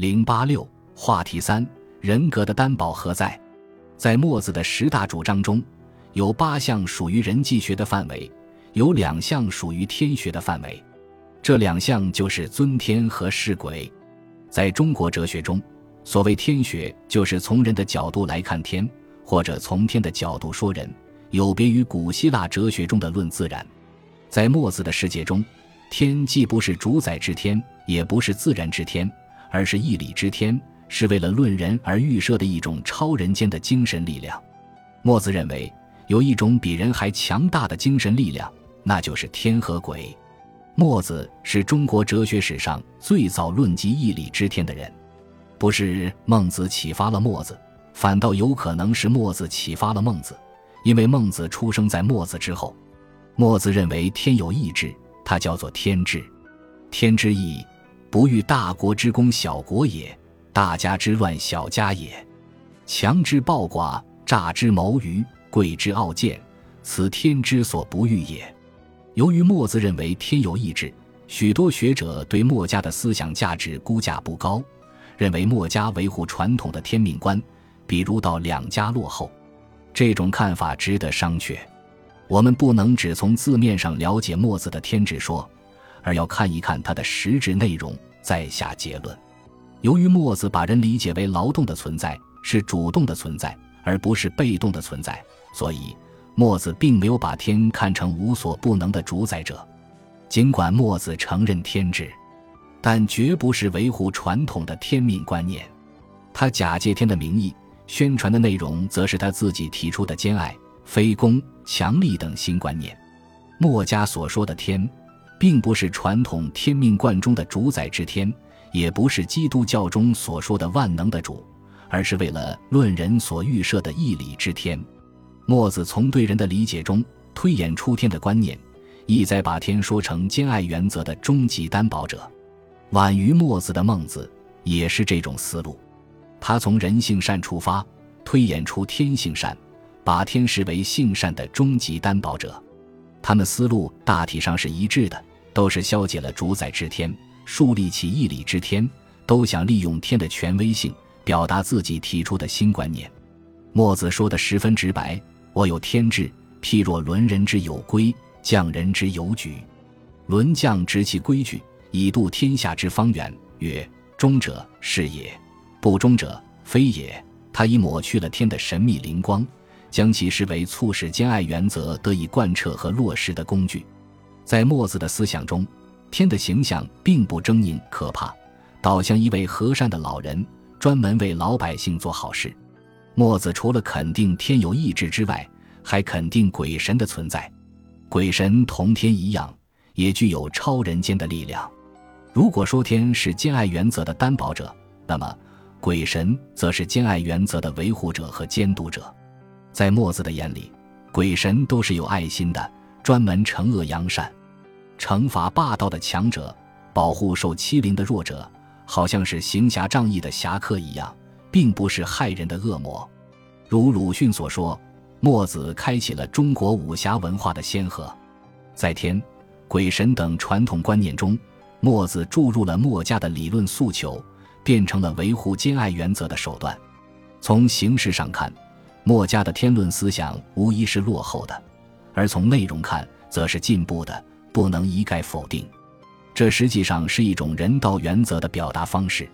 零八六话题三：人格的担保何在？在墨子的十大主张中，有八项属于人际学的范围，有两项属于天学的范围。这两项就是尊天和事鬼。在中国哲学中，所谓天学，就是从人的角度来看天，或者从天的角度说人，有别于古希腊哲学中的论自然。在墨子的世界中，天既不是主宰之天，也不是自然之天。而是义理之天，是为了论人而预设的一种超人间的精神力量。墨子认为，有一种比人还强大的精神力量，那就是天和鬼。墨子是中国哲学史上最早论及义理之天的人，不是孟子启发了墨子，反倒有可能是墨子启发了孟子，因为孟子出生在墨子之后。墨子认为天有意志，它叫做天志，天之意。不欲大国之攻小国也，大家之乱小家也。强之暴寡，诈之谋愚，贵之傲贱，此天之所不欲也。由于墨子认为天有意志，许多学者对墨家的思想价值估价不高，认为墨家维护传统的天命观，比如到两家落后。这种看法值得商榷。我们不能只从字面上了解墨子的天志说。而要看一看它的实质内容，再下结论。由于墨子把人理解为劳动的存在，是主动的存在，而不是被动的存在，所以墨子并没有把天看成无所不能的主宰者。尽管墨子承认天志，但绝不是维护传统的天命观念。他假借天的名义宣传的内容，则是他自己提出的兼爱、非攻、强力等新观念。墨家所说的天。并不是传统天命观中的主宰之天，也不是基督教中所说的万能的主，而是为了论人所预设的义理之天。墨子从对人的理解中推演出天的观念，意在把天说成兼爱原则的终极担保者。晚于墨子的孟子也是这种思路，他从人性善出发，推演出天性善，把天视为性善的终极担保者。他们思路大体上是一致的。都是消解了主宰之天，树立起义理之天，都想利用天的权威性，表达自己提出的新观念。墨子说的十分直白：“我有天志，譬若伦人之有规，匠人之有矩。伦匠执其规矩，以度天下之方圆。曰：忠者是也，不忠者非也。他已抹去了天的神秘灵光，将其视为促使兼爱原则得以贯彻和落实的工具。”在墨子的思想中，天的形象并不狰狞可怕，倒像一位和善的老人，专门为老百姓做好事。墨子除了肯定天有意志之外，还肯定鬼神的存在。鬼神同天一样，也具有超人间的力量。如果说天是兼爱原则的担保者，那么鬼神则是兼爱原则的维护者和监督者。在墨子的眼里，鬼神都是有爱心的，专门惩恶扬善。惩罚霸道的强者，保护受欺凌的弱者，好像是行侠仗义的侠客一样，并不是害人的恶魔。如鲁迅所说，墨子开启了中国武侠文化的先河。在天、鬼神等传统观念中，墨子注入了墨家的理论诉求，变成了维护兼爱原则的手段。从形式上看，墨家的天论思想无疑是落后的；而从内容看，则是进步的。不能一概否定，这实际上是一种人道原则的表达方式。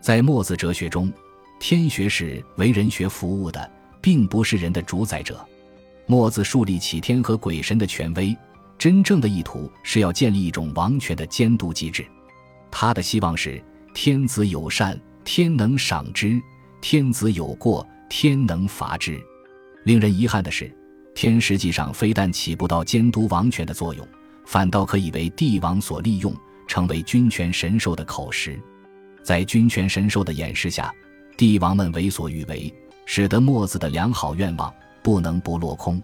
在墨子哲学中，天学是为人学服务的，并不是人的主宰者。墨子树立起天和鬼神的权威，真正的意图是要建立一种王权的监督机制。他的希望是：天子有善，天能赏之；天子有过，天能罚之。令人遗憾的是，天实际上非但起不到监督王权的作用。反倒可以为帝王所利用，成为君权神授的口实。在君权神授的掩饰下，帝王们为所欲为，使得墨子的良好愿望不能不落空。